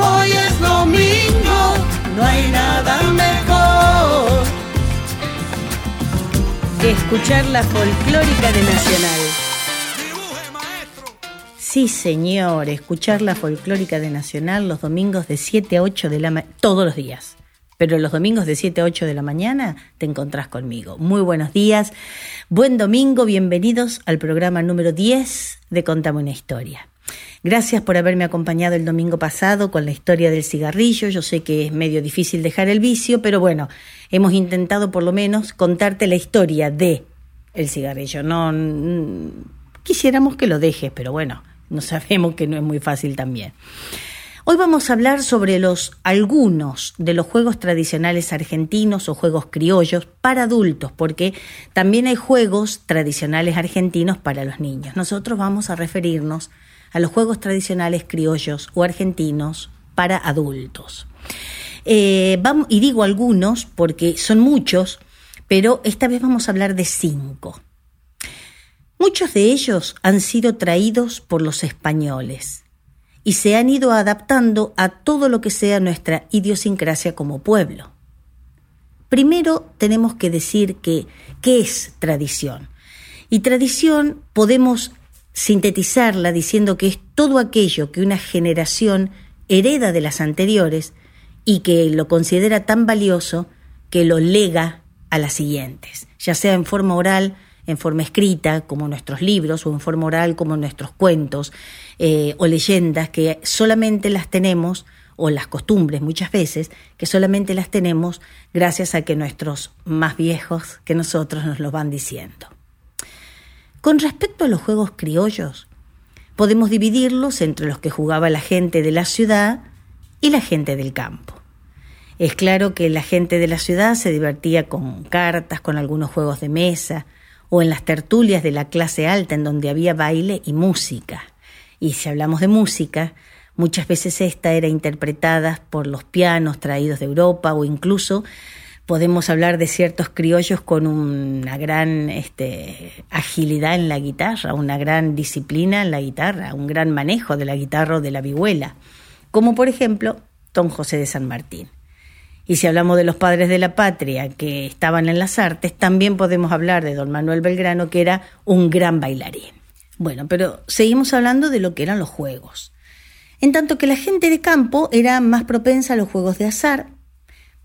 hoy es domingo. No hay nada mejor. Que escuchar la folclórica de Nacional. Sí, señor. Escuchar la folclórica de Nacional los domingos de 7 a 8 de la mañana. Todos los días. Pero los domingos de 7 a 8 de la mañana te encontrás conmigo. Muy buenos días. Buen domingo. Bienvenidos al programa número 10 de Contame una historia. Gracias por haberme acompañado el domingo pasado con la historia del cigarrillo. Yo sé que es medio difícil dejar el vicio, pero bueno, hemos intentado por lo menos contarte la historia de el cigarrillo. No mm, quisiéramos que lo dejes, pero bueno, no sabemos que no es muy fácil también. Hoy vamos a hablar sobre los algunos de los juegos tradicionales argentinos o juegos criollos para adultos, porque también hay juegos tradicionales argentinos para los niños. Nosotros vamos a referirnos a los juegos tradicionales criollos o argentinos para adultos. Eh, vamos, y digo algunos porque son muchos, pero esta vez vamos a hablar de cinco. Muchos de ellos han sido traídos por los españoles y se han ido adaptando a todo lo que sea nuestra idiosincrasia como pueblo. Primero tenemos que decir que qué es tradición. Y tradición podemos sintetizarla diciendo que es todo aquello que una generación hereda de las anteriores y que lo considera tan valioso que lo lega a las siguientes, ya sea en forma oral, en forma escrita, como nuestros libros, o en forma oral, como nuestros cuentos, eh, o leyendas que solamente las tenemos, o las costumbres muchas veces, que solamente las tenemos gracias a que nuestros más viejos que nosotros nos lo van diciendo. Con respecto a los juegos criollos, podemos dividirlos entre los que jugaba la gente de la ciudad y la gente del campo. Es claro que la gente de la ciudad se divertía con cartas, con algunos juegos de mesa, o en las tertulias de la clase alta en donde había baile y música. Y si hablamos de música, muchas veces esta era interpretada por los pianos traídos de Europa o incluso podemos hablar de ciertos criollos con una gran este, agilidad en la guitarra, una gran disciplina en la guitarra, un gran manejo de la guitarra o de la vihuela, como por ejemplo Don José de San Martín. Y si hablamos de los padres de la patria que estaban en las artes, también podemos hablar de don Manuel Belgrano, que era un gran bailarín. Bueno, pero seguimos hablando de lo que eran los juegos. En tanto que la gente de campo era más propensa a los juegos de azar,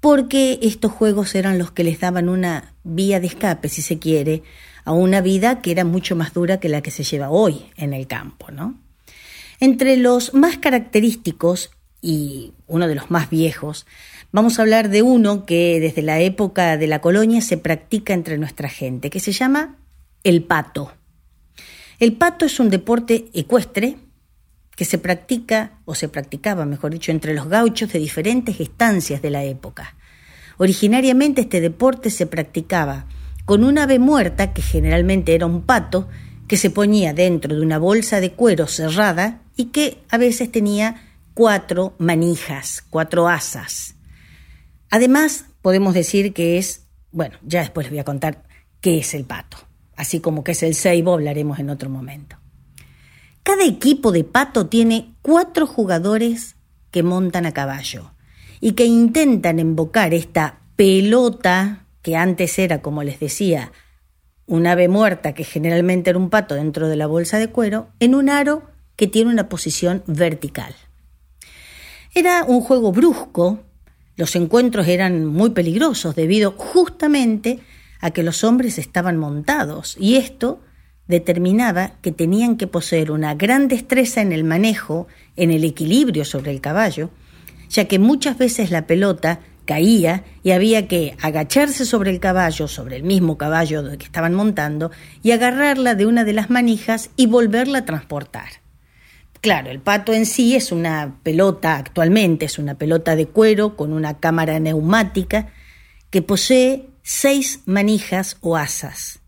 porque estos juegos eran los que les daban una vía de escape, si se quiere, a una vida que era mucho más dura que la que se lleva hoy en el campo, ¿no? Entre los más característicos y uno de los más viejos, vamos a hablar de uno que desde la época de la colonia se practica entre nuestra gente, que se llama el pato. El pato es un deporte ecuestre que se practica, o se practicaba, mejor dicho, entre los gauchos de diferentes estancias de la época. Originariamente este deporte se practicaba con una ave muerta, que generalmente era un pato, que se ponía dentro de una bolsa de cuero cerrada y que a veces tenía cuatro manijas, cuatro asas. Además, podemos decir que es, bueno, ya después les voy a contar qué es el pato, así como que es el ceibo, hablaremos en otro momento. Cada equipo de pato tiene cuatro jugadores que montan a caballo y que intentan embocar esta pelota que antes era, como les decía, un ave muerta que generalmente era un pato dentro de la bolsa de cuero, en un aro que tiene una posición vertical. Era un juego brusco, los encuentros eran muy peligrosos debido justamente a que los hombres estaban montados y esto determinaba que tenían que poseer una gran destreza en el manejo, en el equilibrio sobre el caballo, ya que muchas veces la pelota caía y había que agacharse sobre el caballo, sobre el mismo caballo que estaban montando, y agarrarla de una de las manijas y volverla a transportar. Claro, el pato en sí es una pelota, actualmente es una pelota de cuero con una cámara neumática que posee seis manijas o asas.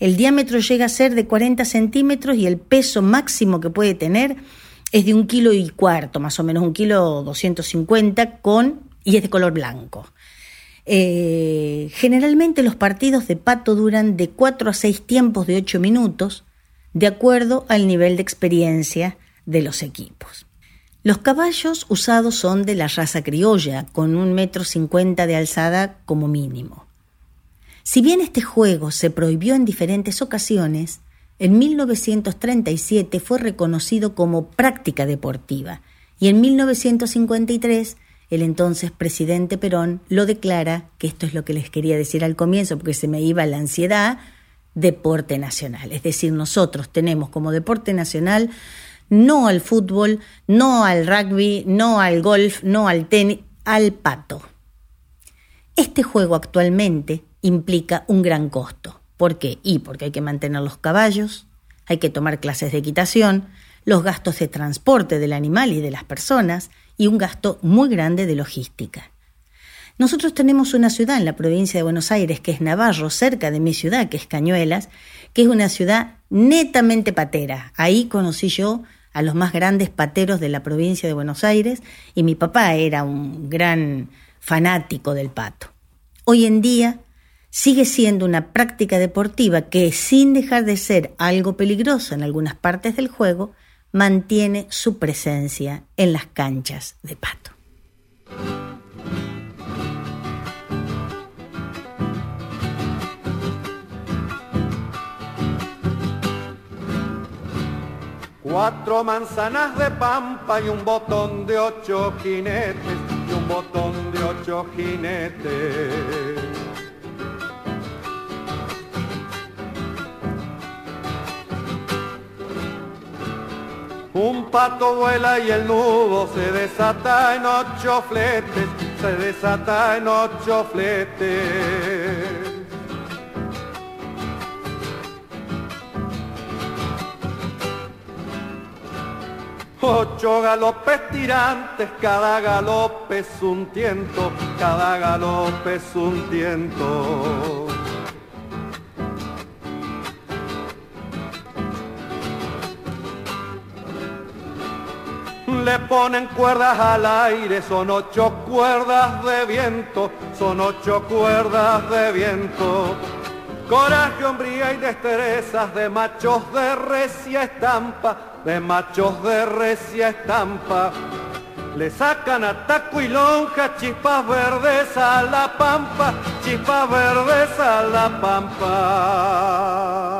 El diámetro llega a ser de 40 centímetros y el peso máximo que puede tener es de un kilo y cuarto, más o menos un kilo 250 con y es de color blanco. Eh, generalmente los partidos de pato duran de 4 a 6 tiempos de 8 minutos, de acuerdo al nivel de experiencia de los equipos. Los caballos usados son de la raza criolla, con un metro cincuenta de alzada como mínimo. Si bien este juego se prohibió en diferentes ocasiones, en 1937 fue reconocido como práctica deportiva y en 1953 el entonces presidente Perón lo declara, que esto es lo que les quería decir al comienzo porque se me iba la ansiedad, deporte nacional. Es decir, nosotros tenemos como deporte nacional no al fútbol, no al rugby, no al golf, no al tenis, al pato. Este juego actualmente implica un gran costo. ¿Por qué? Y porque hay que mantener los caballos, hay que tomar clases de equitación, los gastos de transporte del animal y de las personas y un gasto muy grande de logística. Nosotros tenemos una ciudad en la provincia de Buenos Aires, que es Navarro, cerca de mi ciudad, que es Cañuelas, que es una ciudad netamente patera. Ahí conocí yo a los más grandes pateros de la provincia de Buenos Aires y mi papá era un gran fanático del pato. Hoy en día sigue siendo una práctica deportiva que, sin dejar de ser algo peligroso en algunas partes del juego, mantiene su presencia en las canchas de pato. Cuatro manzanas de pampa y un botón de ocho jinetes, y un botón de ocho jinetes. Un pato vuela y el nudo se desata en ocho fletes, se desata en ocho fletes. Ocho galopes tirantes, cada galope es un tiento, cada galope es un tiento. Le ponen cuerdas al aire, son ocho cuerdas de viento, son ocho cuerdas de viento. Coraje, hombría y destrezas de machos de recia estampa, de machos de recia estampa. Le sacan a taco y lonja, chispas verdes a la pampa, chispas verdes a la pampa.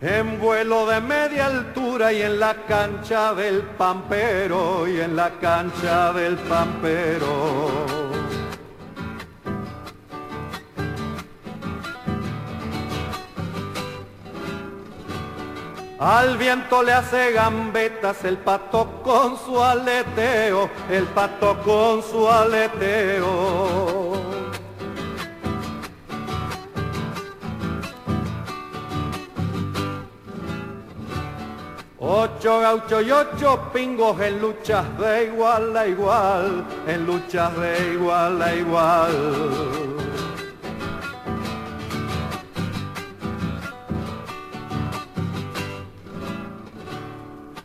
En vuelo de media altura y en la cancha del pampero, y en la cancha del pampero. Al viento le hace gambetas el pato con su aleteo, el pato con su aleteo. Ocho gauchos y ocho pingos en luchas de igual a igual, en luchas de igual a igual.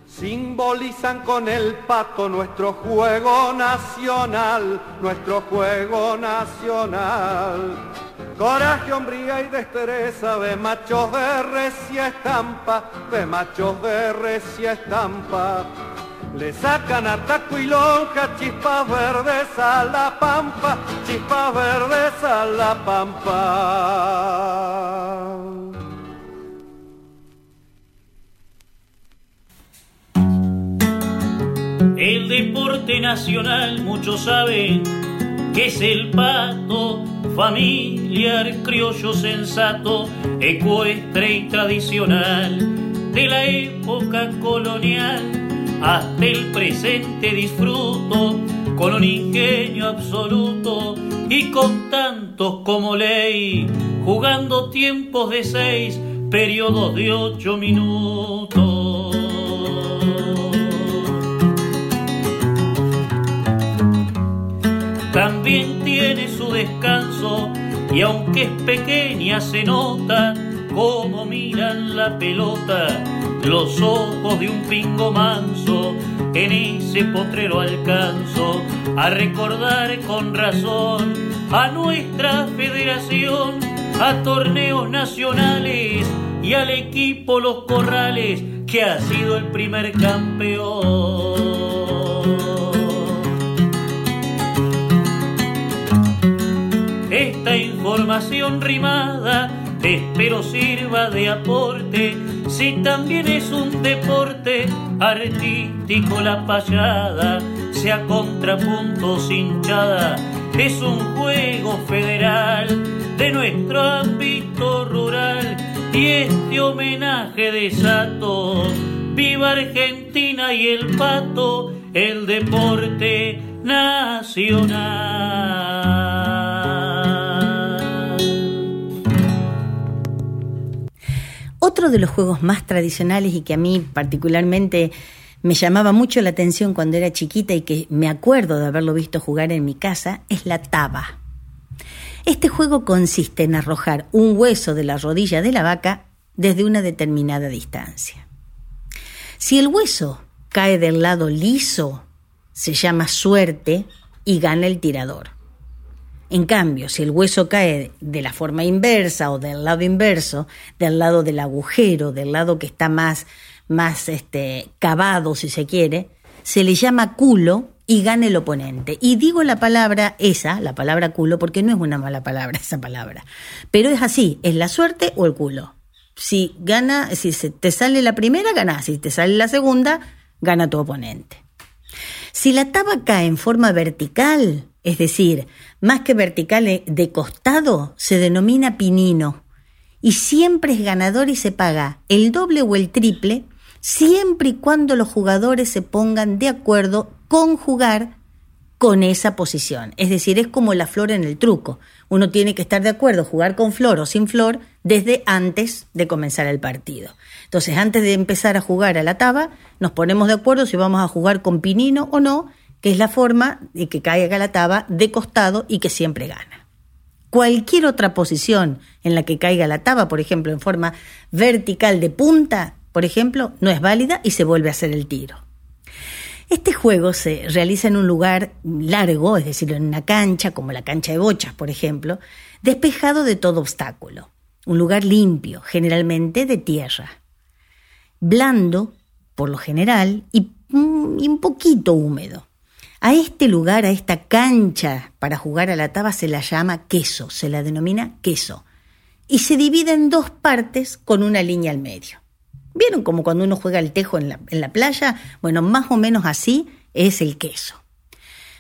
Simbolizan con el pato nuestro juego nacional, nuestro juego nacional. Coraje, hombría y destreza de machos de recia estampa, de machos de recia estampa. Le sacan a taco y lonja chispas verdes a la pampa, chispas verdes a la pampa. El deporte nacional, muchos saben que es el pato criollo sensato, ecuestre y tradicional, de la época colonial hasta el presente disfruto con un ingenio absoluto y con tantos como ley, jugando tiempos de seis, periodos de ocho minutos. También tiene su descanso y aunque es pequeña se nota cómo miran la pelota los ojos de un pingo manso. En ese potrero alcanzo a recordar con razón a nuestra federación, a torneos nacionales y al equipo Los Corrales que ha sido el primer campeón. Esta información rimada espero sirva de aporte. Si también es un deporte artístico la payada, sea contrapunto hinchada, es un juego federal de nuestro ámbito rural y este homenaje de Sato, viva Argentina y el pato, el deporte nacional. Otro de los juegos más tradicionales y que a mí particularmente me llamaba mucho la atención cuando era chiquita y que me acuerdo de haberlo visto jugar en mi casa es la taba. Este juego consiste en arrojar un hueso de la rodilla de la vaca desde una determinada distancia. Si el hueso cae del lado liso, se llama suerte y gana el tirador. En cambio, si el hueso cae de la forma inversa o del lado inverso, del lado del agujero, del lado que está más, más este, cavado, si se quiere, se le llama culo y gana el oponente. Y digo la palabra esa, la palabra culo, porque no es una mala palabra esa palabra. Pero es así, es la suerte o el culo. Si gana, si te sale la primera, gana. Si te sale la segunda, gana tu oponente. Si la taba cae en forma vertical, es decir, más que vertical eh, de costado, se denomina pinino y siempre es ganador y se paga el doble o el triple siempre y cuando los jugadores se pongan de acuerdo con jugar con esa posición. Es decir, es como la flor en el truco. Uno tiene que estar de acuerdo, jugar con flor o sin flor, desde antes de comenzar el partido. Entonces, antes de empezar a jugar a la taba, nos ponemos de acuerdo si vamos a jugar con pinino o no, que es la forma de que caiga la taba de costado y que siempre gana. Cualquier otra posición en la que caiga la taba, por ejemplo, en forma vertical de punta, por ejemplo, no es válida y se vuelve a hacer el tiro. Este juego se realiza en un lugar largo, es decir, en una cancha, como la cancha de bochas, por ejemplo, despejado de todo obstáculo. Un lugar limpio, generalmente de tierra. Blando, por lo general, y, y un poquito húmedo. A este lugar, a esta cancha para jugar a la taba se la llama queso, se la denomina queso. Y se divide en dos partes con una línea al medio. ¿Vieron como cuando uno juega el tejo en la, en la playa? Bueno, más o menos así es el queso.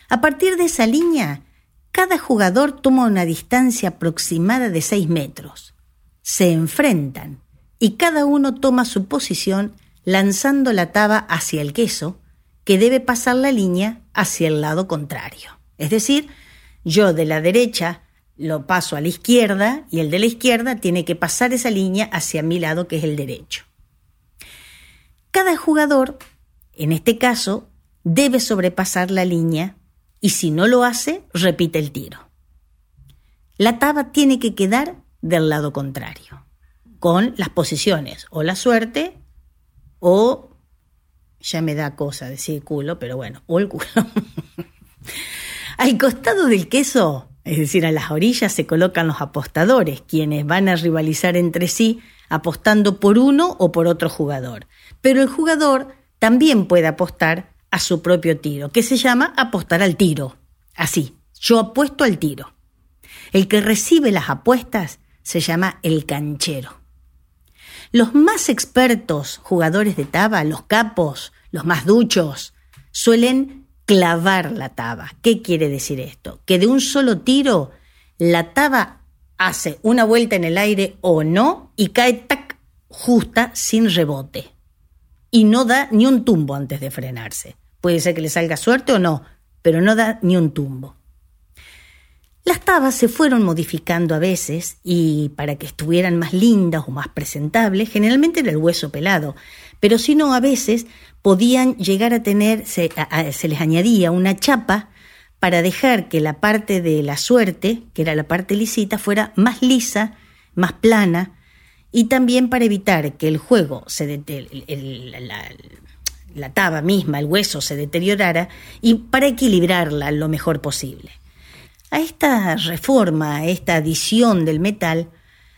A partir de esa línea, cada jugador toma una distancia aproximada de 6 metros. Se enfrentan y cada uno toma su posición lanzando la taba hacia el queso que debe pasar la línea hacia el lado contrario. Es decir, yo de la derecha lo paso a la izquierda y el de la izquierda tiene que pasar esa línea hacia mi lado, que es el derecho. Cada jugador, en este caso, debe sobrepasar la línea y si no lo hace, repite el tiro. La taba tiene que quedar del lado contrario, con las posiciones o la suerte o ya me da cosa decir culo, pero bueno, o el culo. Al costado del queso, es decir, a las orillas se colocan los apostadores, quienes van a rivalizar entre sí apostando por uno o por otro jugador. Pero el jugador también puede apostar a su propio tiro, que se llama apostar al tiro. Así, yo apuesto al tiro. El que recibe las apuestas se llama el canchero. Los más expertos jugadores de taba, los capos, los más duchos, suelen clavar la taba. ¿Qué quiere decir esto? Que de un solo tiro la taba hace una vuelta en el aire o no y cae tac justa sin rebote. Y no da ni un tumbo antes de frenarse. Puede ser que le salga suerte o no, pero no da ni un tumbo. Las tabas se fueron modificando a veces y para que estuvieran más lindas o más presentables, generalmente era el hueso pelado, pero si no, a veces podían llegar a tener, se, se les añadía una chapa para dejar que la parte de la suerte, que era la parte lisita, fuera más lisa, más plana, y también para evitar que el juego, se la, la taba misma, el hueso, se deteriorara, y para equilibrarla lo mejor posible. A esta reforma, a esta adición del metal,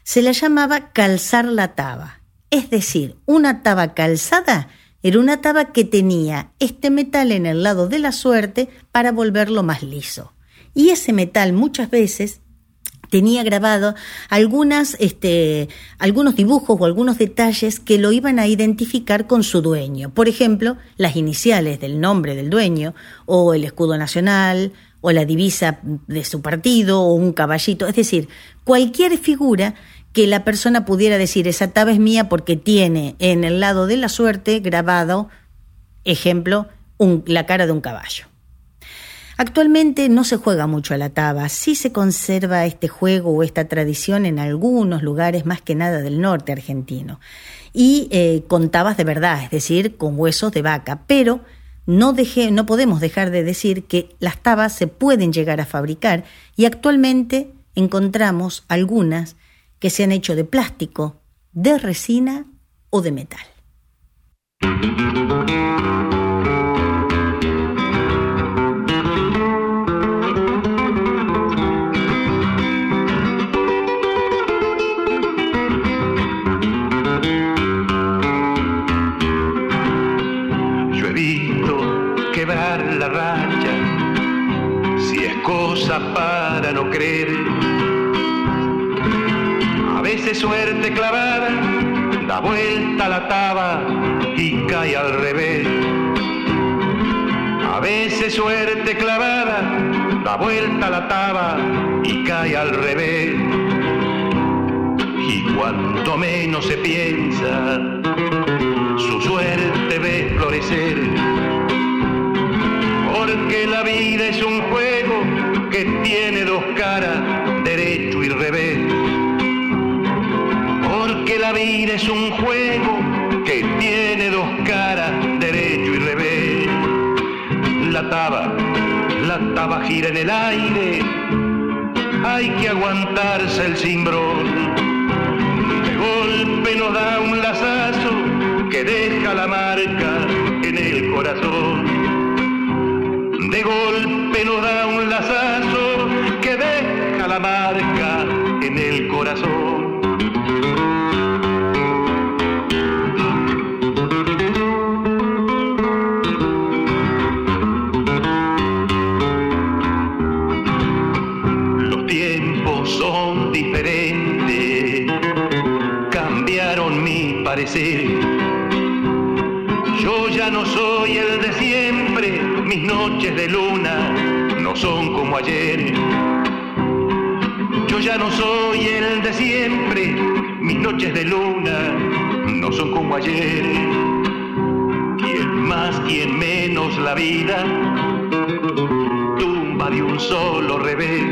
se la llamaba calzar la taba. Es decir, una taba calzada era una taba que tenía este metal en el lado de la suerte para volverlo más liso. Y ese metal muchas veces tenía grabado algunas, este, algunos dibujos o algunos detalles que lo iban a identificar con su dueño. Por ejemplo, las iniciales del nombre del dueño, o el escudo nacional, o la divisa de su partido, o un caballito. Es decir, cualquier figura que la persona pudiera decir, esa taba es mía porque tiene en el lado de la suerte grabado, ejemplo, la cara de un caballo. Actualmente no se juega mucho a la taba, sí se conserva este juego o esta tradición en algunos lugares más que nada del norte argentino. Y eh, con tabas de verdad, es decir, con huesos de vaca, pero no, no podemos dejar de decir que las tabas se pueden llegar a fabricar y actualmente encontramos algunas que se han hecho de plástico, de resina o de metal. para no creer. A veces suerte clavada, da vuelta la taba y cae al revés. A veces suerte clavada, da vuelta la taba y cae al revés. Y cuanto menos se piensa, su suerte ve florecer. Porque la vida es un juego que tiene dos caras, derecho y revés. La vida es un juego que tiene dos caras, derecho y revés. La taba, la taba gira en el aire, hay que aguantarse el cimbrón. De golpe nos da un lazazo que deja la marca en el corazón de golpe nos da un lazazo que deja la marca en el corazón. Yo ya no soy el de siempre mis noches de luna no son como ayer. Yo ya no soy el de siempre, mis noches de luna no son como ayer. Quien más, quien menos la vida tumba de un solo revés.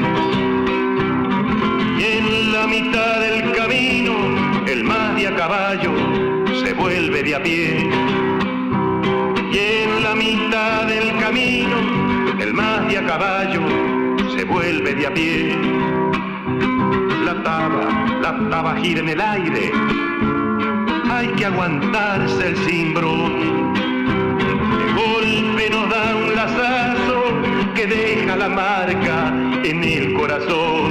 Y en la mitad del camino, el más de a caballo de a pie y en la mitad del camino el más de a caballo se vuelve de a pie. La taba, la taba gira en el aire, hay que aguantarse el cimbrón. De golpe nos da un lazazo que deja la marca en el corazón.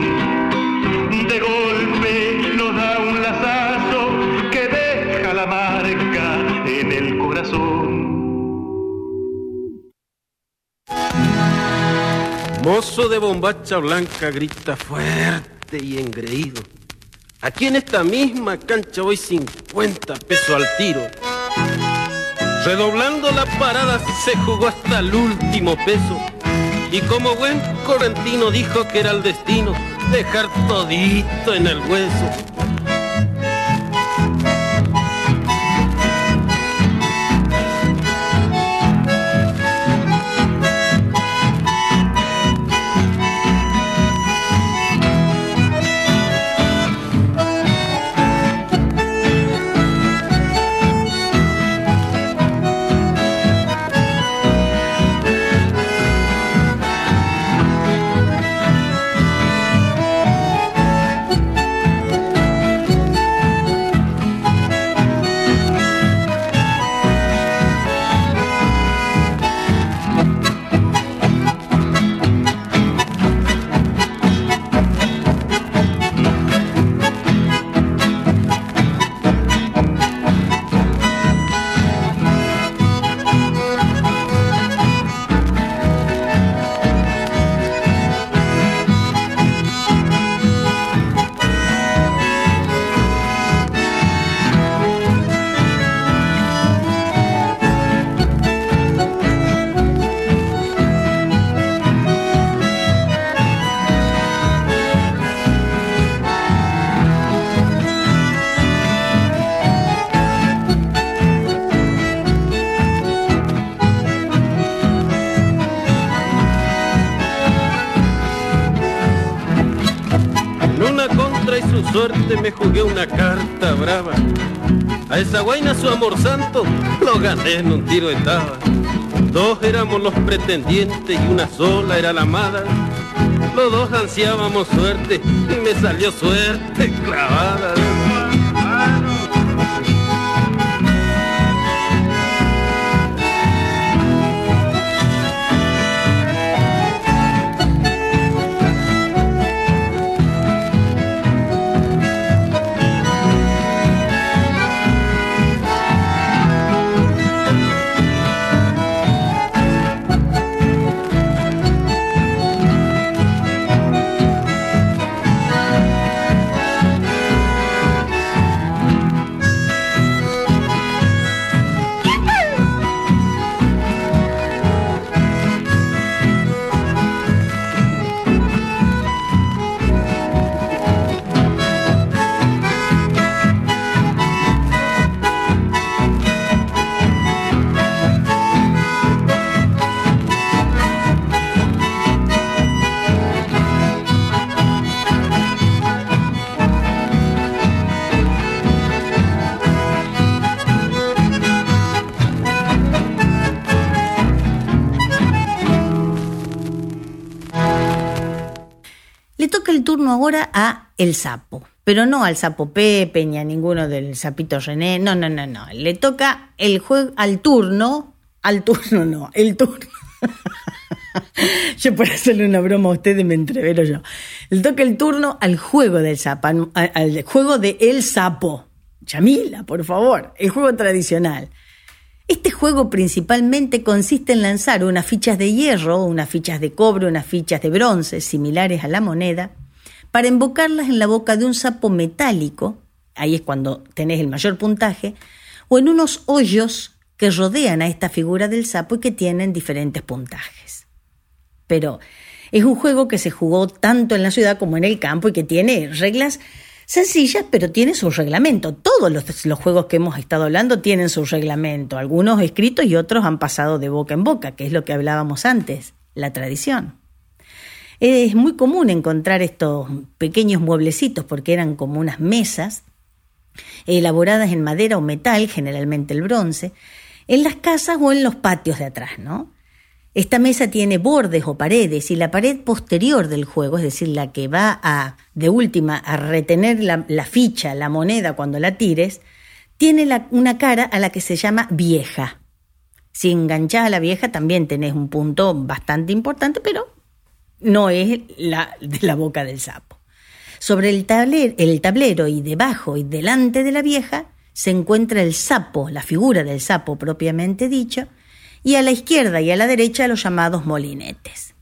Mozo de bombacha blanca grita fuerte y engreído. Aquí en esta misma cancha voy 50 pesos al tiro. Redoblando la parada se jugó hasta el último peso. Y como buen correntino dijo que era el destino dejar todito en el hueso. Su suerte me jugué una carta brava. A esa guaina su amor santo lo gané en un tiro de. Dos éramos los pretendientes y una sola era la amada. Los dos ansiábamos suerte y me salió suerte clavada. Ahora a El Sapo, pero no al Sapo Pepe ni a ninguno del Sapito René, no, no, no, no. Le toca el juego al turno, al turno no, el turno. yo por hacerle una broma a ustedes me entrevero yo. Le toca el turno al juego del sapo, al juego de El Sapo. Chamila, por favor, el juego tradicional. Este juego principalmente consiste en lanzar unas fichas de hierro, unas fichas de cobre, unas fichas de bronce similares a la moneda, para embocarlas en la boca de un sapo metálico, ahí es cuando tenés el mayor puntaje, o en unos hoyos que rodean a esta figura del sapo y que tienen diferentes puntajes. Pero es un juego que se jugó tanto en la ciudad como en el campo y que tiene reglas sencillas, pero tiene su reglamento. Todos los, los, juegos que hemos estado hablando tienen su reglamento, algunos escritos y otros han pasado de boca en boca, que es lo que hablábamos antes, la tradición. Es muy común encontrar estos pequeños mueblecitos porque eran como unas mesas elaboradas en madera o metal, generalmente el bronce, en las casas o en los patios de atrás, ¿no? Esta mesa tiene bordes o paredes y la pared posterior del juego, es decir, la que va a, de última, a retener la, ficha, la moneda cuando la tires, tiene una cara a la que se llama vieja. Si enganchás a la vieja también tenés un punto bastante importante, pero no es la de la boca del sapo. Sobre el tablero, el tablero y debajo y delante de la vieja se encuentra el sapo, la figura del sapo propiamente dicho, y a la izquierda y a la derecha los llamados molinetes.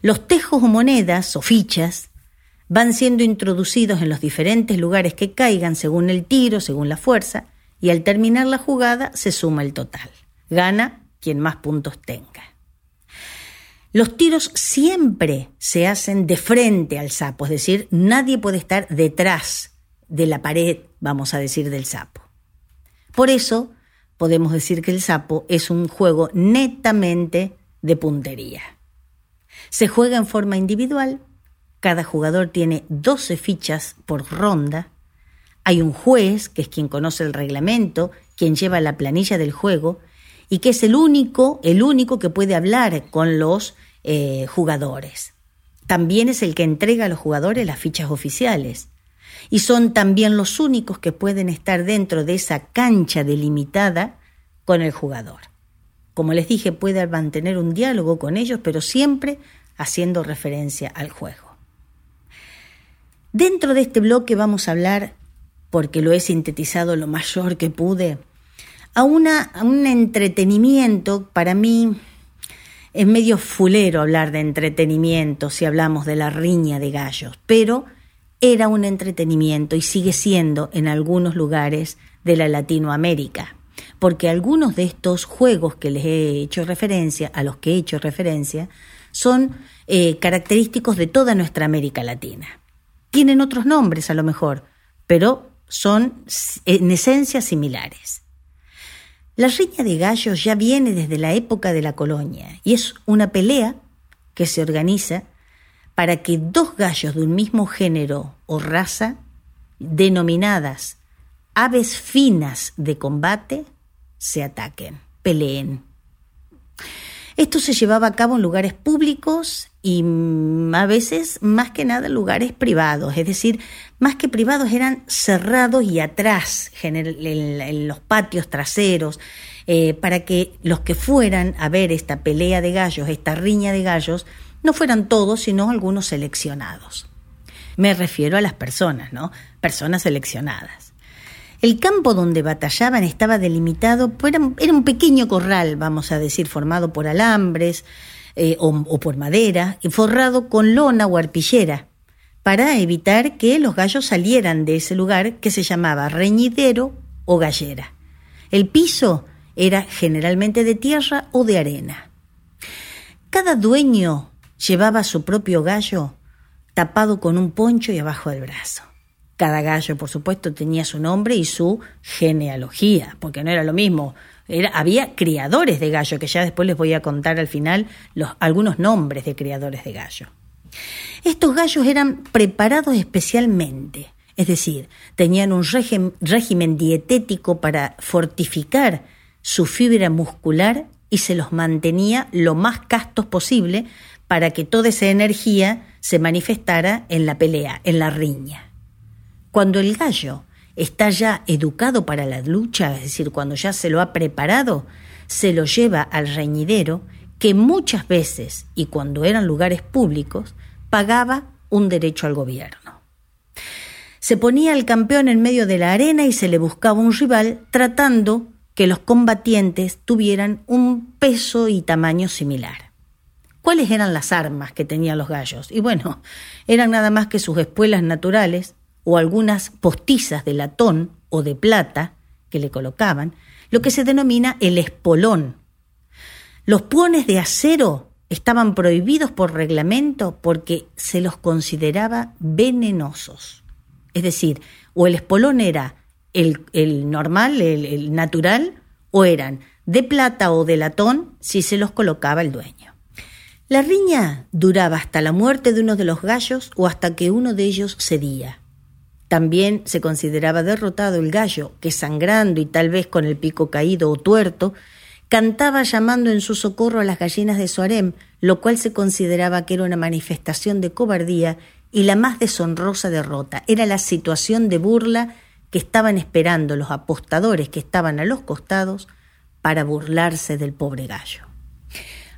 Los tejos o monedas o fichas van siendo introducidos en los diferentes lugares que caigan según el tiro, según la fuerza, y al terminar la jugada se suma el total. Gana quien más puntos tenga. Los tiros siempre se hacen de frente al sapo, es decir, nadie puede estar detrás de la pared, vamos a decir, del sapo. Por eso podemos decir que el sapo es un juego netamente de puntería. Se juega en forma individual, cada jugador tiene 12 fichas por ronda, hay un juez, que es quien conoce el reglamento, quien lleva la planilla del juego, y que es el único, el único que puede hablar con los eh, jugadores. También es el que entrega a los jugadores las fichas oficiales. Y son también los únicos que pueden estar dentro de esa cancha delimitada con el jugador. Como les dije, puede mantener un diálogo con ellos, pero siempre haciendo referencia al juego. Dentro de este bloque vamos a hablar, porque lo he sintetizado lo mayor que pude, a, una, a un entretenimiento para mí es medio fulero hablar de entretenimiento si hablamos de la riña de gallos, pero era un entretenimiento y sigue siendo en algunos lugares de la Latinoamérica, porque algunos de estos juegos que les he hecho referencia, a los que he hecho referencia, son eh, característicos de toda nuestra América Latina. Tienen otros nombres a lo mejor, pero son en esencia similares. La riña de gallos ya viene desde la época de la colonia y es una pelea que se organiza para que dos gallos de un mismo género o raza, denominadas aves finas de combate, se ataquen, peleen. Esto se llevaba a cabo en lugares públicos y a veces más que nada lugares privados, es decir, más que privados eran cerrados y atrás, en los patios traseros, eh, para que los que fueran a ver esta pelea de gallos, esta riña de gallos, no fueran todos, sino algunos seleccionados. Me refiero a las personas, ¿no? Personas seleccionadas. El campo donde batallaban estaba delimitado, era, un pequeño corral, vamos a decir, formado por alambres eh, o, o, por madera forrado con lona o arpillera, para evitar que los gallos salieran de ese lugar que se llamaba reñidero o gallera. El piso era generalmente de tierra o de arena. Cada dueño llevaba su propio gallo tapado con un poncho y abajo del brazo. Cada gallo, por supuesto, tenía su nombre y su genealogía, porque no era lo mismo. Había criadores de gallo, que ya después les voy a contar al final los, algunos nombres de criadores de gallo. Estos gallos eran preparados especialmente, es decir, tenían un régimen dietético para fortificar su fibra muscular y se los mantenía lo más castos posible para que toda esa energía se manifestara en la pelea, en la riña. Cuando el gallo está ya educado para la lucha, es decir, cuando ya se lo ha preparado, se lo lleva al reñidero que muchas veces, y cuando eran lugares públicos, pagaba un derecho al gobierno. Se ponía al campeón en medio de la arena y se le buscaba un rival tratando que los combatientes tuvieran un peso y tamaño similar. ¿Cuáles eran las armas que tenían los gallos? Y bueno, eran nada más que sus espuelas naturales o algunas postizas de latón o de plata que le colocaban, lo que se denomina el espolón. Los puones de acero estaban prohibidos por reglamento porque se los consideraba venenosos. Es decir, o el espolón era el, normal, el, natural, o eran de plata o de latón si se los colocaba el dueño. La riña duraba hasta la muerte de uno de los gallos o hasta que uno de ellos cedía. También se consideraba derrotado el gallo, que sangrando y tal vez con el pico caído o tuerto, cantaba llamando en su socorro a las gallinas de su harem, lo cual se consideraba que era una manifestación de cobardía y la más deshonrosa derrota. Era la situación de burla que estaban esperando los apostadores que estaban a los costados para burlarse del pobre gallo.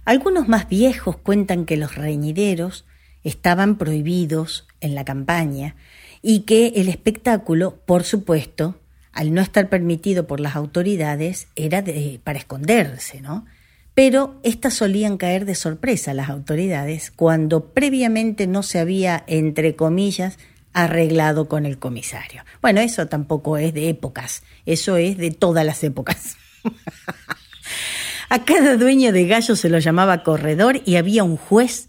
Algunos más viejos cuentan que los reñideros estaban prohibidos en la campaña y que el espectáculo, por supuesto, al no estar permitido por las autoridades, era para esconderse, ¿no? Pero éstas solían caer de sorpresa las autoridades cuando previamente no se había, entre comillas, arreglado con el comisario. Bueno, eso tampoco es de épocas, eso es de todas las épocas. A cada dueño de gallo se lo llamaba corredor y había un juez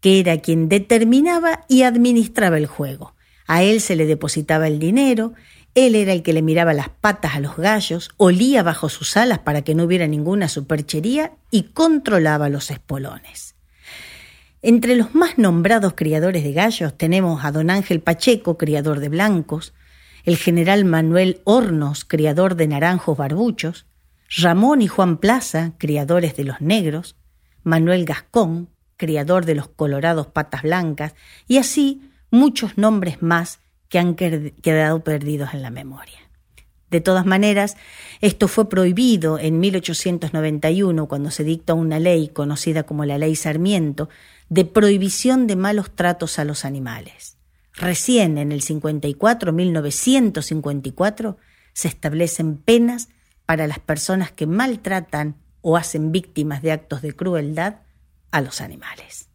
que era quien determinaba y administraba el juego. A él se le depositaba el dinero, él era el que le miraba las patas a los gallos, olía bajo sus alas para que no hubiera ninguna superchería y controlaba los espolones. Entre los más nombrados criadores de gallos tenemos a don Ángel Pacheco, criador de blancos, el general Manuel Hornos, criador de naranjos barbuchos, Ramón y Juan Plaza, criadores de los negros, Manuel Gascón, criador de los colorados patas blancas, y así muchos nombres más que han quedado perdidos en la memoria. De todas maneras, esto fue prohibido en 1891 cuando se dicta una ley conocida como la Ley Sarmiento, de prohibición de malos tratos a los animales. Recién en el 54, 1954, se establecen penas para las personas que maltratan o hacen víctimas de actos de crueldad a los animales.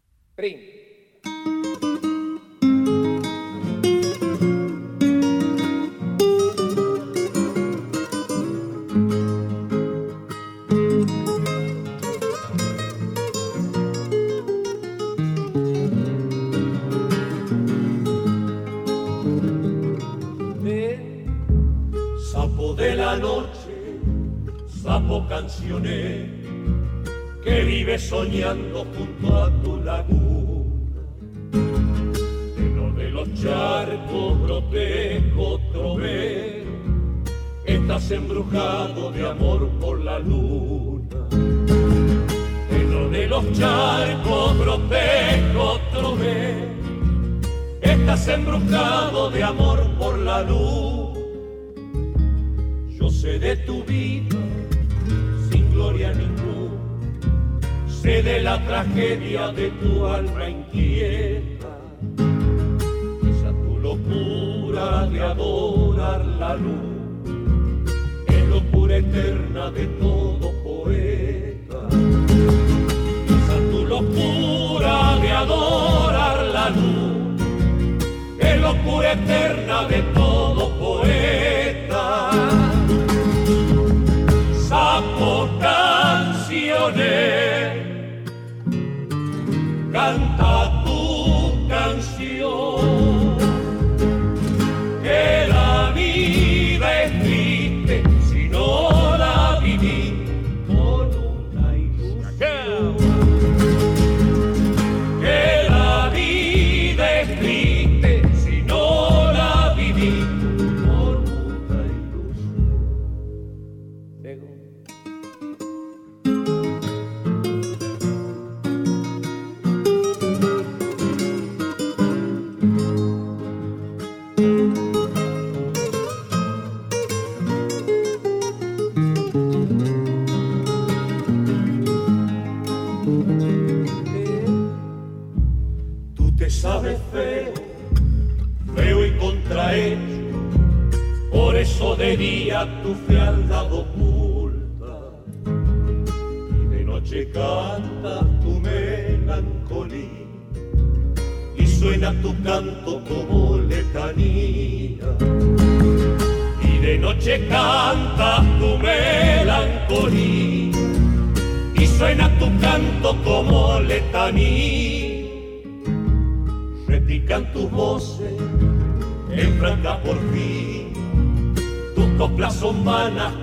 Soñando junto a tu laguna. charcos protejo trovero, estás embrujado de amor por la luna. Lo de los charcos protejo trovero, estás embrujado de amor por la luz. Yo sé de tu vida tragedia de tu alma inquieta,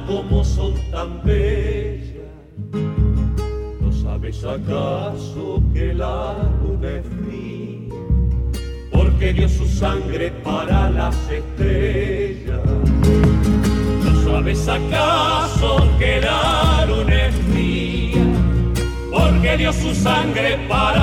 como son tan bellas. ¿No sabes acaso que la luna es fría? Porque dio su sangre para las estrellas. ¿No sabes acaso que la luna es fría? Porque dio su sangre para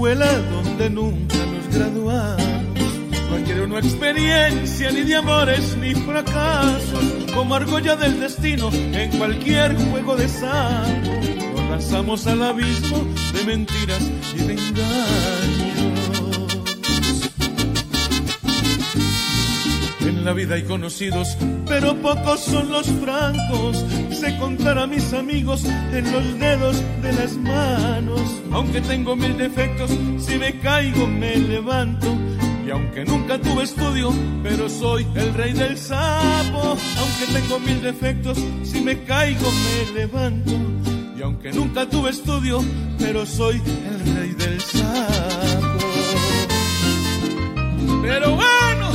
escuela donde nunca nos graduamos. No una experiencia ni de amores ni fracasos. Como argolla del destino en cualquier juego de sapo. Nos lanzamos al abismo de mentiras y de engaños. La vida hay conocidos, pero pocos son los francos. Sé contar a mis amigos en los dedos de las manos. Aunque tengo mil defectos, si me caigo me levanto. Y aunque nunca tuve estudio, pero soy el rey del sapo. Aunque tengo mil defectos, si me caigo me levanto. Y aunque nunca tuve estudio, pero soy el rey del sapo. Pero bueno,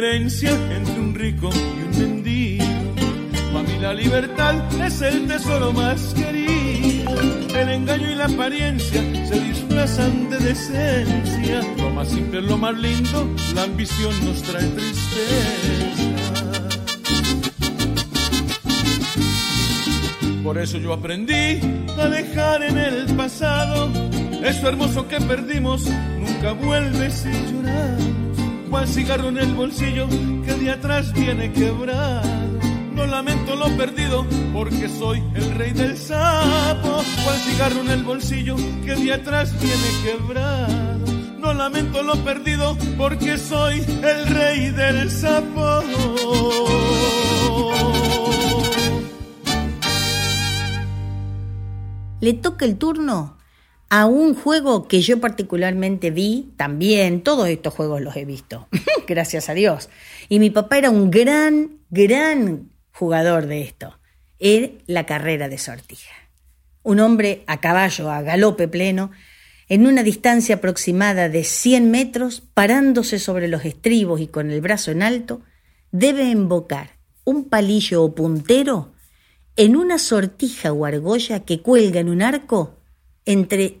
diferencia entre un rico y un mendigo. Para mí la libertad es el tesoro más querido. El engaño y la apariencia se disfrazan de decencia. Lo más simple es lo más lindo, la ambición nos trae tristeza. Por eso yo aprendí a dejar en el pasado eso hermoso que perdimos. Nunca vuelve si lloramos. Cual cigarro en el bolsillo que de atrás viene quebrado. No lamento lo perdido porque soy el rey del sapo. Cual cigarro en el bolsillo que de atrás viene quebrado. No lamento lo perdido porque soy el rey del sapo. le toca el turno a un juego que yo particularmente vi también, todos estos juegos los he visto, gracias a Dios. Y mi papá era un gran, gran jugador de esto, era la carrera de sortija. Un hombre a caballo, a galope pleno, en una distancia aproximada de 100 metros, parándose sobre los estribos y con el brazo en alto, debe invocar un palillo o puntero en una sortija o argolla que cuelga en un arco entre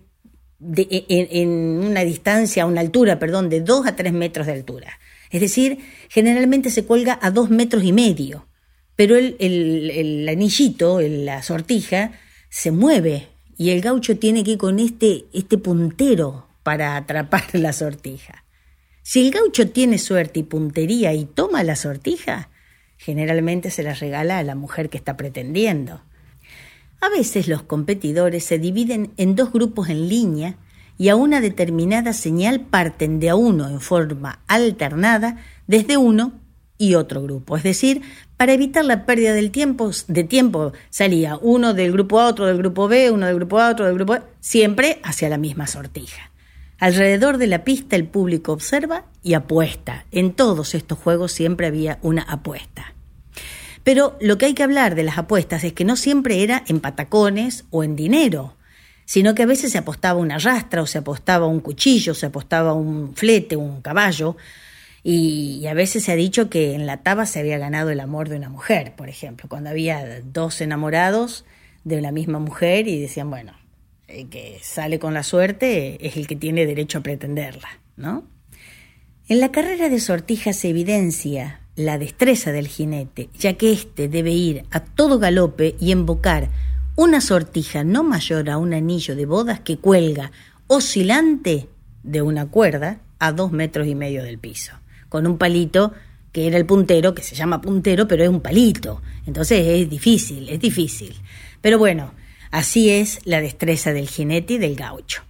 en, una distancia, una altura, perdón, de 2 a 3 metros de altura. Es decir, generalmente se cuelga a 2 metros y medio, pero el, el, anillito, la sortija, se mueve y el gaucho tiene que ir con este, este puntero para atrapar la sortija. Si el gaucho tiene suerte y puntería y toma la sortija, generalmente se las regala a la mujer que está pretendiendo. A veces los competidores se dividen en dos grupos en línea y a una determinada señal parten de a uno en forma alternada desde uno y otro grupo. Es decir, para evitar la pérdida del tiempo, de tiempo salía uno del grupo A, otro del grupo B, uno del grupo A, otro del grupo B, siempre hacia la misma sortija. Alrededor de la pista el público observa y apuesta. En todos estos juegos siempre había una apuesta. Pero lo que hay que hablar de las apuestas es que no siempre era en patacones o en dinero, sino que a veces se apostaba una rastra o se apostaba un cuchillo, se apostaba un flete, un caballo, y, a veces se ha dicho que en la taba se había ganado el amor de una mujer, por ejemplo, cuando había dos enamorados de la misma mujer y decían, bueno, el que sale con la suerte es el que tiene derecho a pretenderla, ¿no? En la carrera de sortijas se evidencia la destreza del jinete, ya que éste debe ir a todo galope y embocar una sortija no mayor a un anillo de bodas que cuelga oscilante de una cuerda a dos metros y medio del piso, con un palito que era el puntero, que se llama puntero, pero es un palito. Entonces es difícil, es difícil. Pero bueno, así es la destreza del jinete y del gaucho.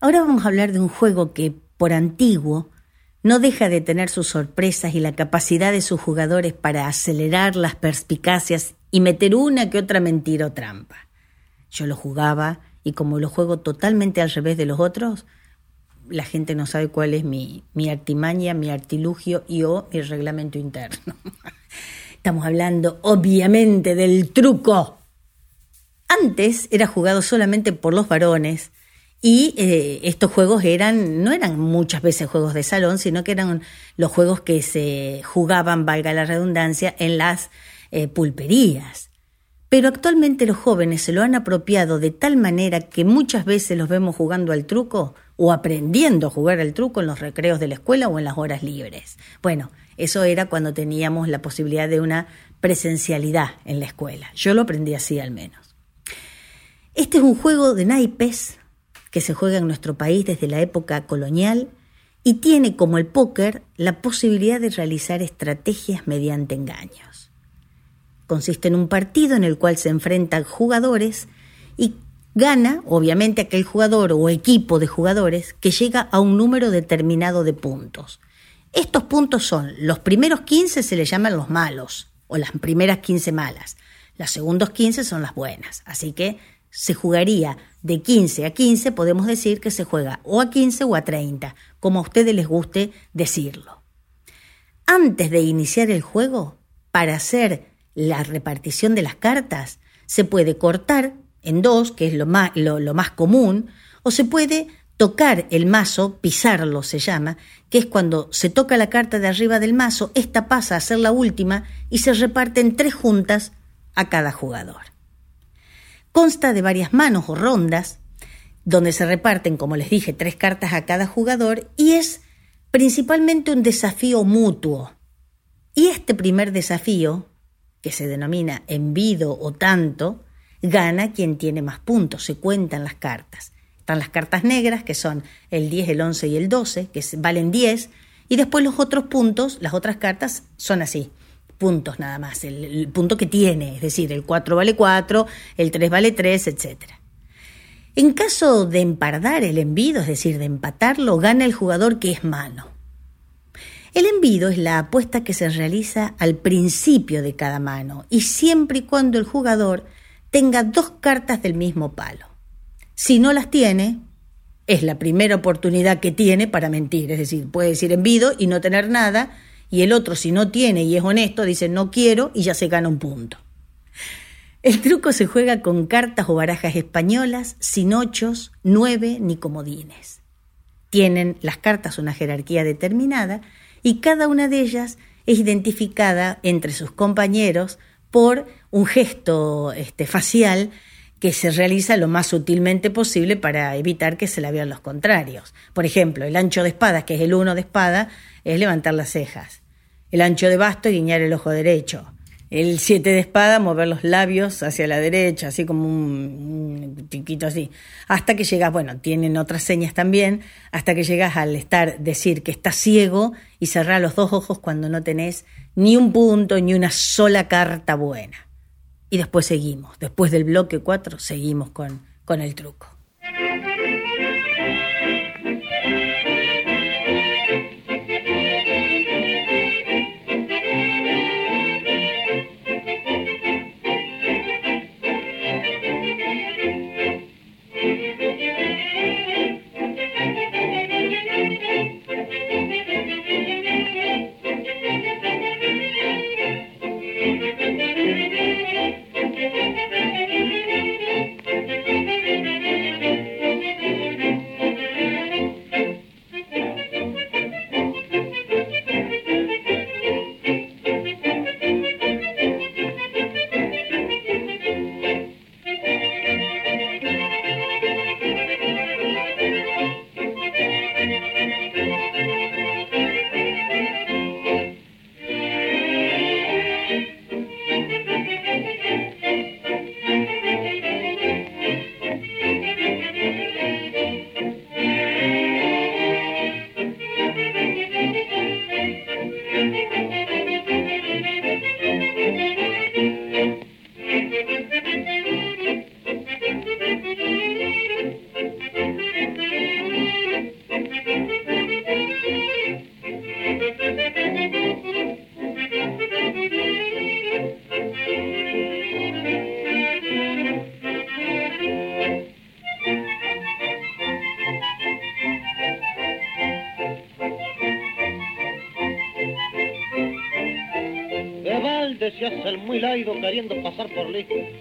Ahora vamos a hablar de un juego que, por antiguo, no deja de tener sus sorpresas y la capacidad de sus jugadores para acelerar las perspicacias y meter una que otra mentira o trampa. Yo lo jugaba y como lo juego totalmente al revés de los otros, la gente no sabe cuál es mi, mi artimaña, mi artilugio y o mi reglamento interno. Estamos hablando obviamente del truco. Antes era jugado solamente por los varones y eh, estos juegos eran, no eran muchas veces juegos de salón, sino que eran los juegos que se jugaban, valga la redundancia, en las eh, pulperías. Pero actualmente los jóvenes se lo han apropiado de tal manera que muchas veces los vemos jugando al truco o aprendiendo a jugar al truco en los recreos de la escuela o en las horas libres. Bueno, eso era cuando teníamos la posibilidad de una presencialidad en la escuela. Yo lo aprendí así al menos. Este es un juego de naipes que se juega en nuestro país desde la época colonial y tiene como el póker la posibilidad de realizar estrategias mediante engaños. Consiste en un partido en el cual se enfrentan jugadores y gana, obviamente, aquel jugador o equipo de jugadores que llega a un número determinado de puntos. Estos puntos son, los primeros 15 se les llaman los malos, o las primeras 15 malas. Los segundos 15 son las buenas. Así que se jugaría de 15 a 15, podemos decir que se juega o a 15 o a 30, como a ustedes les guste decirlo. Antes de iniciar el juego, para hacer la repartición de las cartas, se puede cortar en dos, que es lo más, común, o se puede tocar el mazo, pisarlo se llama, que es cuando se toca la carta de arriba del mazo, esta pasa a ser la última y se reparte en tres juntas a cada jugador. Consta de varias manos o rondas, donde se reparten, como les dije, tres cartas a cada jugador y es principalmente un desafío mutuo. Y este primer desafío, que se denomina envido o tanto, gana quien tiene más puntos, se cuentan las cartas. Están las cartas negras, que son el 10, el 11 y el 12, que valen 10, y después los otros puntos, las otras cartas son así, puntos nada más, el, punto que tiene, es decir, el 4 vale 4, el 3 vale 3, etc. En caso de empardar el envido, es decir, de empatarlo, gana el jugador que es mano. El envido es la apuesta que se realiza al principio de cada mano y siempre y cuando el jugador tenga dos cartas del mismo palo. Si no las tiene, es la primera oportunidad que tiene para mentir. Es decir, puede decir envido y no tener nada, y el otro, si no tiene y es honesto, dice no quiero y ya se gana un punto. El truco se juega con cartas o barajas españolas, sin ochos, nueve ni comodines. Tienen las cartas una jerarquía determinada y cada una de ellas es identificada entre sus compañeros por un gesto este, facial que se realiza lo más sutilmente posible para evitar que se la vean los contrarios. Por ejemplo, el ancho de espada, que es el uno de espada, es levantar las cejas. El ancho de basto, guiñar el ojo derecho. El siete de espada, mover los labios hacia la derecha, así como un, chiquito así. Hasta que llegas, bueno, tienen otras señas también, hasta que llegas al estar, decir que estás ciego y cerrar los dos ojos cuando no tenés ni un punto ni una sola carta buena. Y después seguimos, después del bloque 4 seguimos con, con el truco.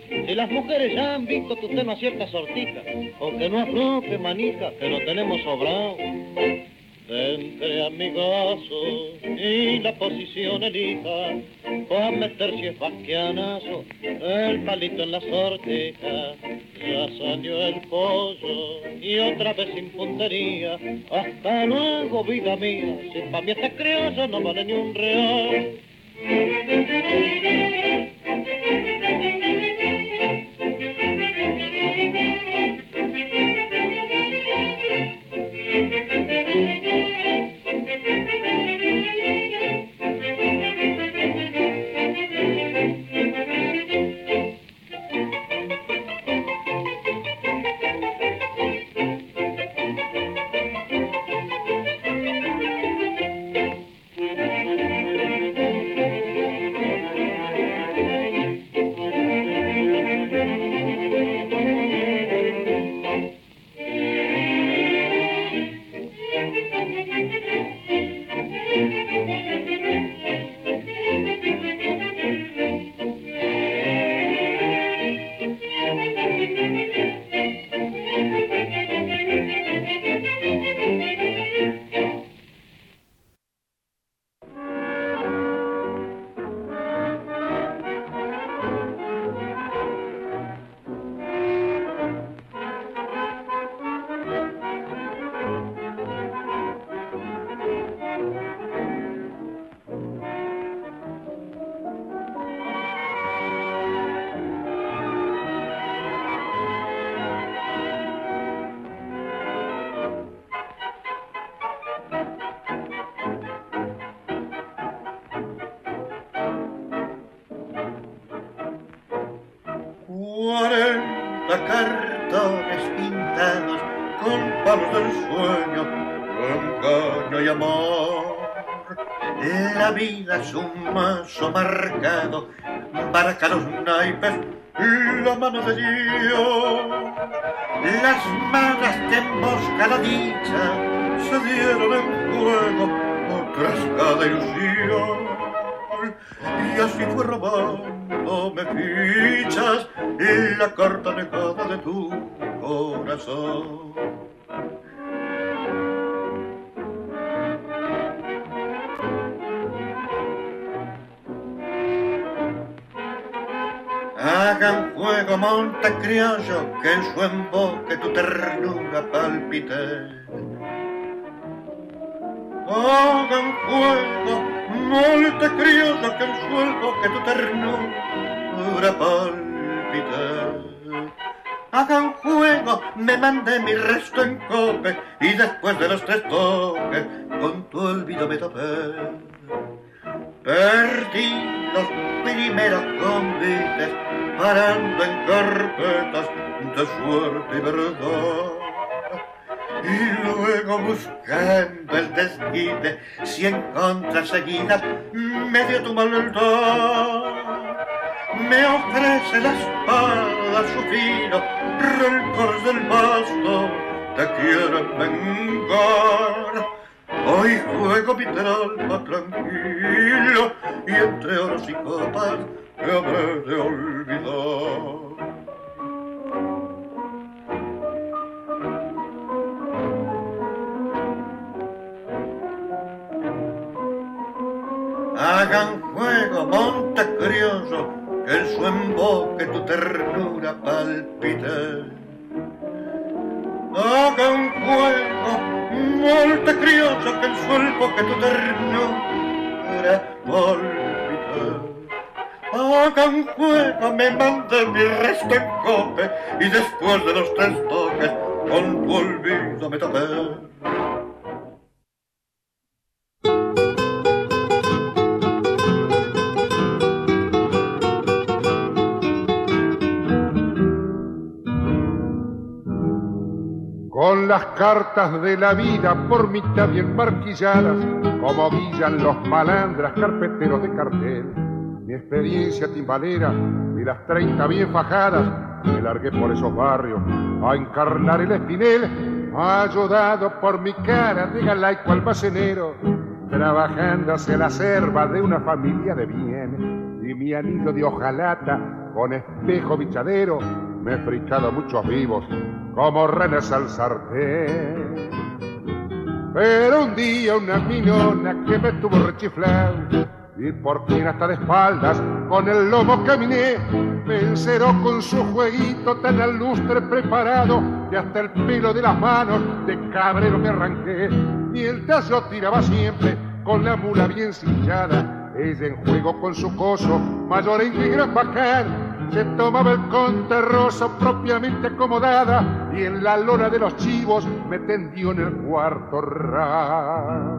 Si las mujeres ya han visto que usted no acierta sortija, o que no afloje manija, que lo tenemos sobrado. Vente amigazo y la posición elija, a meter si es vasquianazo, el palito en la sortija. Ya salió el pollo y otra vez sin puntería. Hasta luego, vida mía, si pa' mí este criolla no vale ni un real. Criollo, que en su emboque tu ternura palpite. Hagan fuego, monte criollo, que en su emboque tu ternura palpite. Hagan fuego, me mandé mi resto en cope y después de los tres toques con tu olvido me topé. Perdí los primeros convites parando en carpetas de suerte y verdad. Y luego buscando el desquite, si en contraseguida me dio tu maldad. Me ofrece la espada su fino, rencores del basto, te quieren vengar. Hoy juego mi alma tranquilo y entre horas y copas me habré de olvidar. Hagan fuego, monte criollo, que en su emboque tu ternura palpite. Hagan fuego, monte criollo, que en su emboque tu ternura palpite. Hagan fuego, me mandé mi resto en cope, y después de los tres toques, con tu olvido me topé. Con las cartas de la vida por mitad bien marquilladas, como guillan los malandras carpeteros de cartel. Mi experiencia timbalera y las treinta bien fajadas, me largué por esos barrios a encarnar el espinel, ayudado por mi cara de galaico almacenero, trabajando hacia la serva de una familia de bien. Y mi anillo de hojalata con espejo bichadero, me he frichado muchos vivos como renes al sartén. Pero un día una minona que me tuvo rechiflado y por quien hasta de espaldas con el lomo caminé, me enceró con su jueguito tan al lustre preparado y hasta el pelo de las manos de cabrero me arranqué. Mientras yo tiraba siempre con la mula bien cinchada, ella en juego con su coso, mayor y gran bacán, se tomaba el conterroso propiamente acomodada y en la lona de los chivos me tendió en el cuarto ra.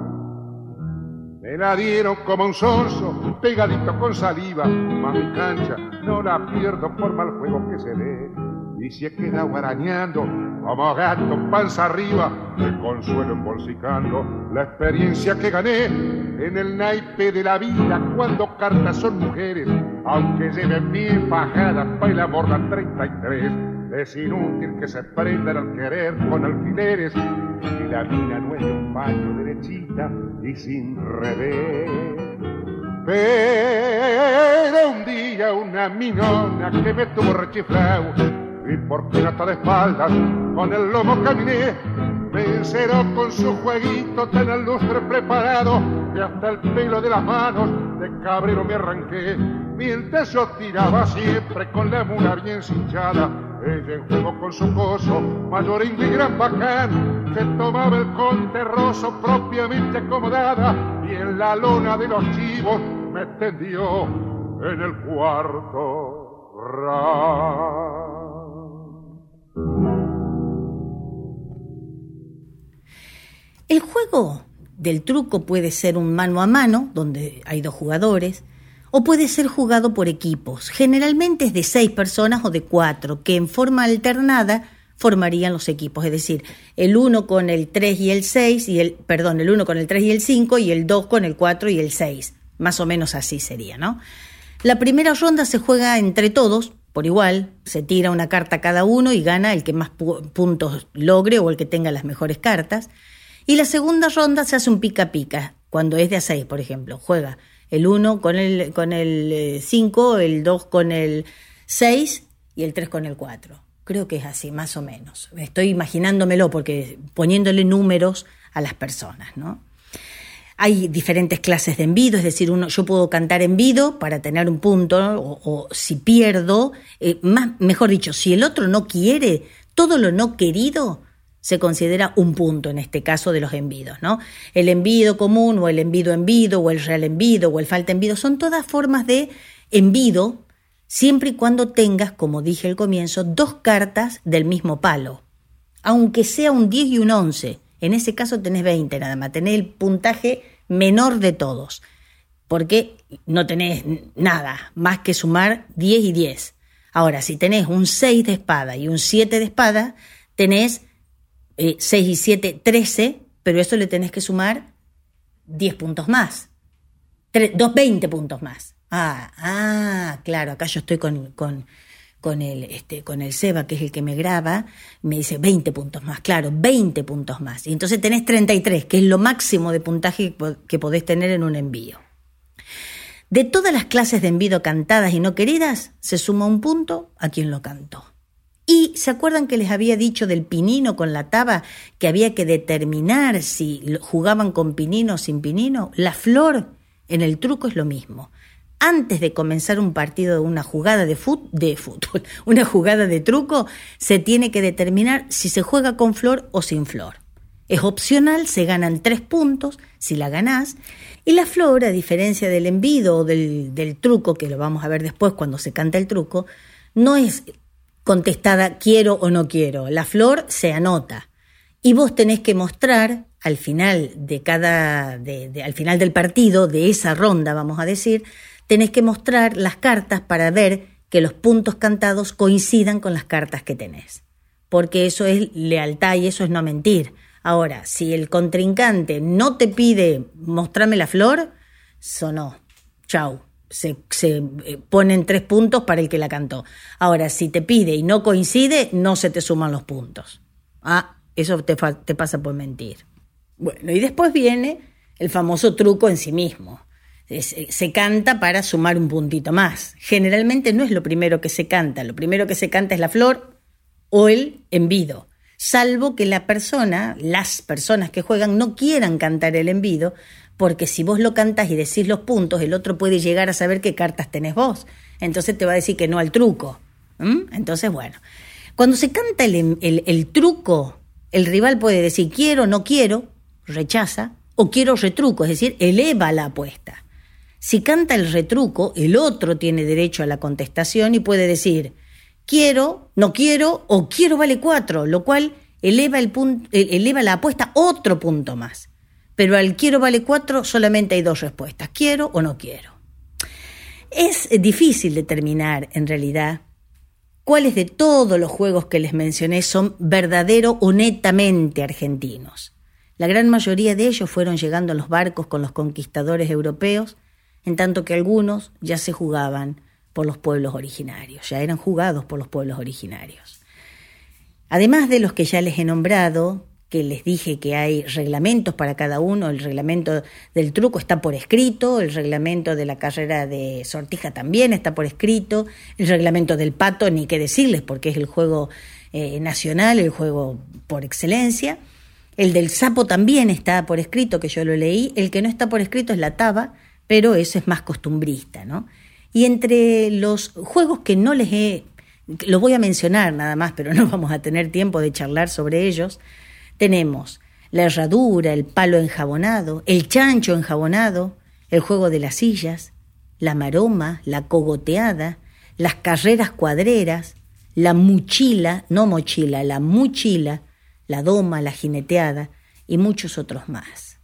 Me la dieron como un sonso, pegadito con saliva, más mi cancha no la pierdo por mal juego que se dé. Y si he quedado arañando como gato panza arriba, me consuelo embolsicando la experiencia que gané en el naipe de la vida cuando cartas son mujeres, aunque lleven bien fajadas para el amor la 33. Es inútil que se prendan al querer con alfileres y la mina no es un paño derechita y sin revés. Pero un día una minona que me tuvo rechiflado y por fin hasta de espaldas con el lomo caminé me con su jueguito tan al lustre preparado y hasta el pelo de las manos de cabrero me arranqué mientras yo tiraba siempre con la mula bien cinchada ella en juego con su coso mayoringo y gran bacán se tomaba el conterroso propiamente acomodada y en la lona de los chivos me tendió en el cuarto. El juego del truco puede ser un mano a mano, donde hay dos jugadores, o puede ser jugado por equipos. Generalmente es de seis personas o de cuatro, que en forma alternada formarían los equipos, es decir, el 1 con el 3 y el 6, y el, perdón, el 1 con el 3 y el 5, y el 2 con el 4 y el 6. Más o menos así sería, ¿no? La primera ronda se juega entre todos, por igual, se tira una carta cada uno y gana el que más puntos logre o el que tenga las mejores cartas. Y la segunda ronda se hace un pica pica, cuando es de a 6, por ejemplo. Juega el 1 con el, con el 5, eh, el 2 con el 6 y el 3 con el 4. Creo que es así, más o menos. Estoy imaginándomelo porque poniéndole números a las personas, ¿no? Hay diferentes clases de envido, es decir, uno, yo puedo cantar envido para tener un punto, o, si pierdo, eh, más, mejor dicho, si el otro no quiere, todo lo no querido se considera un punto en este caso de los envidos, ¿no? El envido común o el envido envido o el real envido o el falta envido son todas formas de envido siempre y cuando tengas, como dije al comienzo, dos cartas del mismo palo. Aunque sea un 10 y un 11, en ese caso tenés 20 nada más, tenés el puntaje menor de todos, porque no tenés nada más que sumar 10 y 10. Ahora, si tenés un 6 de espada y un 7 de espada, tenés 6 eh, y 7, 13, pero eso le tenés que sumar 10 puntos más, 2, 20 puntos más. Ah, ah, claro, acá yo estoy con, con, con, el, este, con el Seba, que es el que me graba, me dice 20 puntos más, claro, 20 puntos más. Y entonces tenés 33, que es lo máximo de puntaje que podés tener en un envío. De todas las clases de envío cantadas y no queridas, se suma un punto a quien lo cantó. Y se acuerdan que les había dicho del pinino con la taba que había que determinar si jugaban con pinino o sin pinino. La flor en el truco es lo mismo antes de comenzar un partido de una jugada de, fútbol, una jugada de truco, se tiene que determinar si se juega con flor o sin flor. Es opcional, se ganan tres puntos si la ganás. Y la flor, a diferencia del envido o del, del truco, que lo vamos a ver después cuando se canta el truco, no es contestada quiero o no quiero. La flor se anota. Y vos tenés que mostrar al final de cada, de, al final del partido, de esa ronda, vamos a decir, tenés que mostrar las cartas para ver que los puntos cantados coincidan con las cartas que tenés. Porque eso es lealtad y eso es no mentir. Ahora, si el contrincante no te pide mostrarme la flor, sonó. Chau. Se, eh, ponen tres puntos para el que la cantó. Ahora, si te pide y no coincide, no se te suman los puntos. Ah, eso te, te pasa por mentir. Bueno, y después viene el famoso truco en sí mismo se canta para sumar un puntito más. Generalmente no es lo primero que se canta, lo primero que se canta es la flor o el envido, salvo que la persona, las personas que juegan no quieran cantar el envido, porque si vos lo cantas y decís los puntos, el otro puede llegar a saber qué cartas tenés vos. Entonces te va a decir que no al truco. Entonces, bueno, cuando se canta el, el truco, el rival puede decir quiero, no quiero, rechaza, o quiero retruco, es decir, eleva la apuesta. Si canta el retruco, el otro tiene derecho a la contestación y puede decir quiero, no quiero o quiero vale cuatro, lo cual eleva, el eleva la apuesta otro punto más. Pero al quiero vale cuatro solamente hay dos respuestas, quiero o no quiero. Es difícil determinar, en realidad, cuáles de todos los juegos que les mencioné son verdadero o netamente argentinos. La gran mayoría de ellos fueron llegando a los barcos con los conquistadores europeos en tanto que algunos ya se jugaban por los pueblos originarios, ya eran jugados por los pueblos originarios. Además de los que ya les he nombrado, que les dije que hay reglamentos para cada uno, el reglamento del truco está por escrito, el reglamento de la carrera de sortija también está por escrito, el reglamento del pato ni qué decirles porque es el juego eh, nacional, el juego por excelencia, el del sapo también está por escrito, que yo lo leí, el que no está por escrito es la taba, pero eso es más costumbrista, ¿no? Y entre los juegos que no les he, los voy a mencionar nada más, pero no vamos a tener tiempo de charlar sobre ellos, tenemos la herradura, el palo enjabonado, el chancho enjabonado, el juego de las sillas, la maroma, la cogoteada, las carreras cuadreras, la mochila, no mochila, la mochila, la doma, la jineteada y muchos otros más.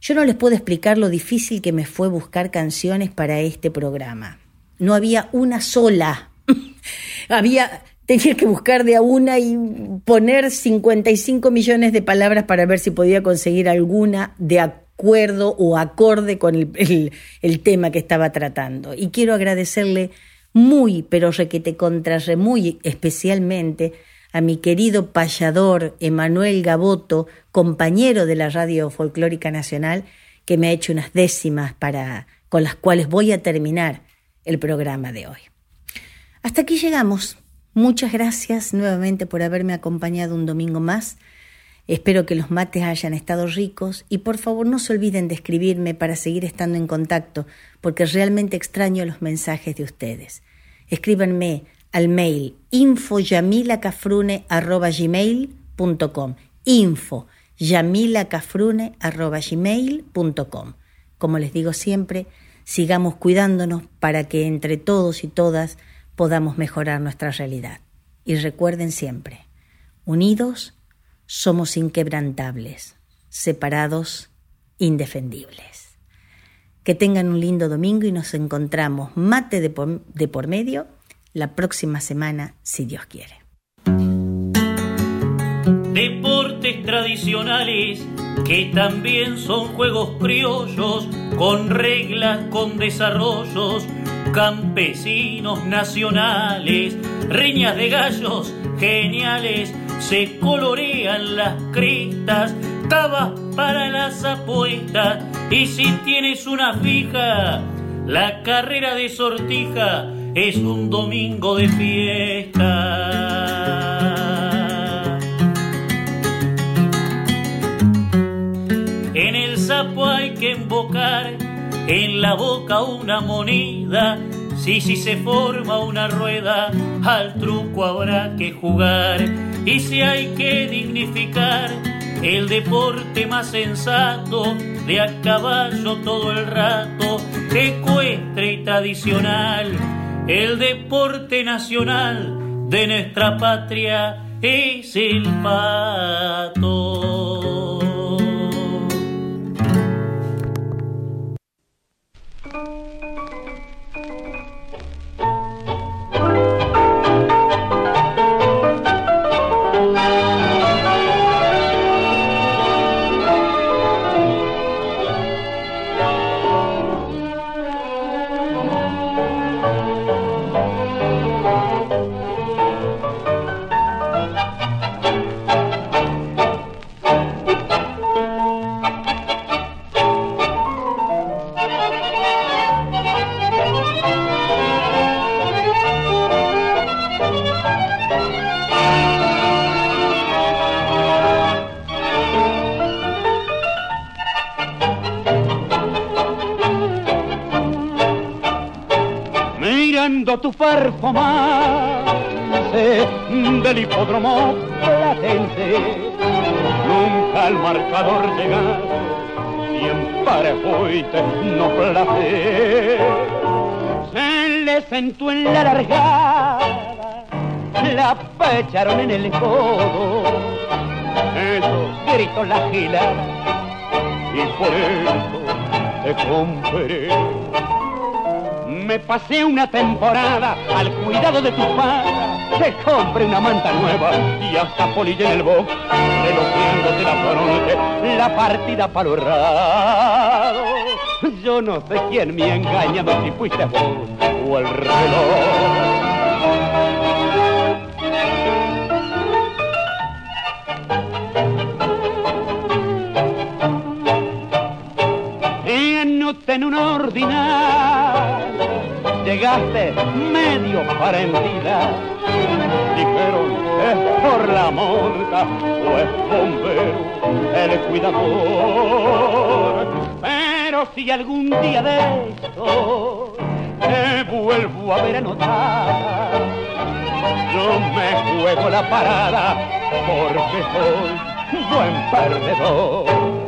Yo no les puedo explicar lo difícil que me fue buscar canciones para este programa. No había una sola. había tenía que buscar de a una y poner 55 millones de palabras para ver si podía conseguir alguna de acuerdo o acorde con el, tema que estaba tratando. Y quiero agradecerle muy, pero requete contrarre muy especialmente a mi querido payador Emanuel Gaboto, compañero de la Radio Folclórica Nacional, que me ha hecho unas décimas para, con las cuales voy a terminar el programa de hoy. Hasta aquí llegamos. Muchas gracias nuevamente por haberme acompañado un domingo más. Espero que los mates hayan estado ricos y por favor no se olviden de escribirme para seguir estando en contacto, porque realmente extraño los mensajes de ustedes. Escríbanme al mail info gmail.com info gmail.com Como les digo siempre, sigamos cuidándonos para que entre todos y todas podamos mejorar nuestra realidad. Y recuerden siempre, unidos somos inquebrantables, separados indefendibles. Que tengan un lindo domingo y nos encontramos mate de por, medio la próxima semana, si Dios quiere. Deportes tradicionales que también son juegos criollos, con reglas, con desarrollos, campesinos nacionales, riñas de gallos geniales, se colorean las crestas, tabas para las apuestas, y si tienes una fija, la carrera de sortija es un domingo de fiesta. En el sapo hay que embocar en la boca una moneda. Si, si se forma una rueda, al truco habrá que jugar. Y si hay que dignificar el deporte más sensato, de a caballo todo el rato, ecuestre y tradicional el deporte nacional de nuestra patria es el pato. Hipódromo platense. Nunca al marcador llegar, siempre fuiste no placer. Se le sentó en la largada, la pecharon en el codo. Esos gritos la gilada, y por eso te compré me pasé una temporada al cuidado de tu padre. Te compré una manta nueva y hasta polilla en el box, de la fronte, la partida para Yo no sé quién me ha engañado, si fuiste vos o el reloj. en un ordinario llegaste medio parentida. Dijeron, es por la monta o es bombero el cuidador. Pero si algún día de esto te vuelvo a ver anotada, yo me juego la parada porque soy buen perdedor.